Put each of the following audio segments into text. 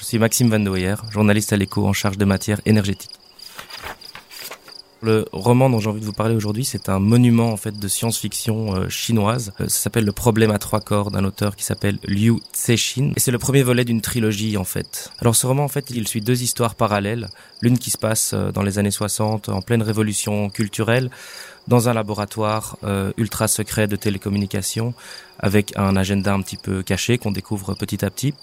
Je suis Maxime Van Doyer, journaliste à l'écho en charge de matières énergétiques. Le roman dont j'ai envie de vous parler aujourd'hui, c'est un monument en fait de science-fiction euh, chinoise. Euh, ça s'appelle Le problème à trois corps d'un auteur qui s'appelle Liu Cixin et c'est le premier volet d'une trilogie en fait. Alors ce roman en fait, il suit deux histoires parallèles, l'une qui se passe euh, dans les années 60 en pleine révolution culturelle dans un laboratoire ultra secret de télécommunications avec un agenda un petit peu caché qu'on découvre petit à petit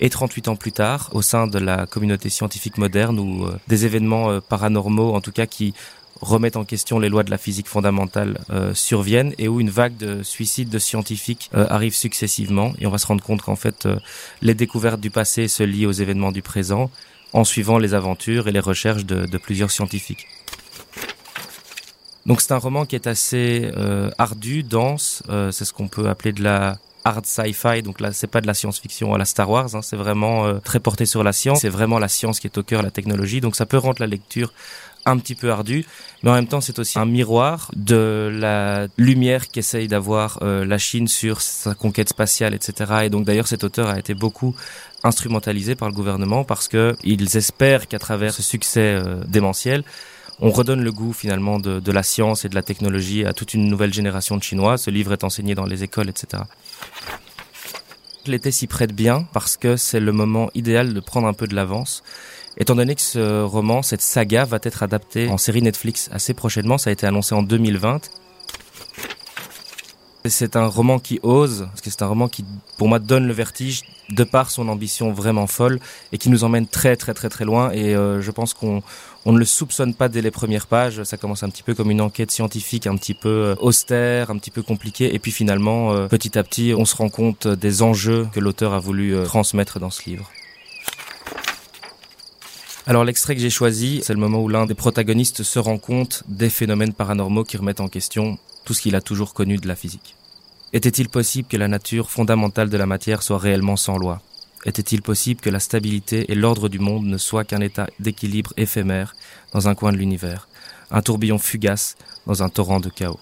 et 38 ans plus tard, au sein de la communauté scientifique moderne, où des événements paranormaux, en tout cas qui remettent en question les lois de la physique fondamentale euh, surviennent et où une vague de suicides de scientifiques euh, arrive successivement et on va se rendre compte qu'en fait euh, les découvertes du passé se lient aux événements du présent en suivant les aventures et les recherches de, de plusieurs scientifiques. Donc c'est un roman qui est assez ardu, dense, c'est ce qu'on peut appeler de la hard sci-fi. Donc là, c'est pas de la science-fiction à la Star Wars, hein, c'est vraiment très porté sur la science. C'est vraiment la science qui est au cœur, la technologie. Donc ça peut rendre la lecture un petit peu ardu, mais en même temps c'est aussi un miroir de la lumière qu'essaye d'avoir euh, la Chine sur sa conquête spatiale, etc. Et donc d'ailleurs cet auteur a été beaucoup instrumentalisé par le gouvernement parce que ils espèrent qu'à travers ce succès euh, démentiel, on redonne le goût finalement de, la science et de la technologie à toute une nouvelle génération de Chinois. Ce livre est enseigné dans les écoles, etc. L'été s'y prête bien parce que c'est le moment idéal de prendre un peu de l'avance Étant donné que ce roman, cette saga va être adaptée en série Netflix assez prochainement, ça a été annoncé en 2020. C'est un roman qui ose, parce que c'est un roman qui, pour moi, donne le vertige de par son ambition vraiment folle et qui nous emmène très très très très loin. Et euh, je pense qu'on on ne le soupçonne pas dès les premières pages. Ça commence un petit peu comme une enquête scientifique, un petit peu euh, austère, un petit peu compliquée. Et puis finalement, euh, petit à petit, on se rend compte des enjeux que l'auteur a voulu transmettre dans ce livre. Alors l'extrait que j'ai choisi, c'est le moment où l'un des protagonistes se rend compte des phénomènes paranormaux qui remettent en question tout ce qu'il a toujours connu de la physique. Était-il possible que la nature fondamentale de la matière soit réellement sans loi? Était-il possible que la stabilité et l'ordre du monde ne soient qu'un état d'équilibre éphémère dans un coin de l'univers, un tourbillon fugace dans un torrent de chaos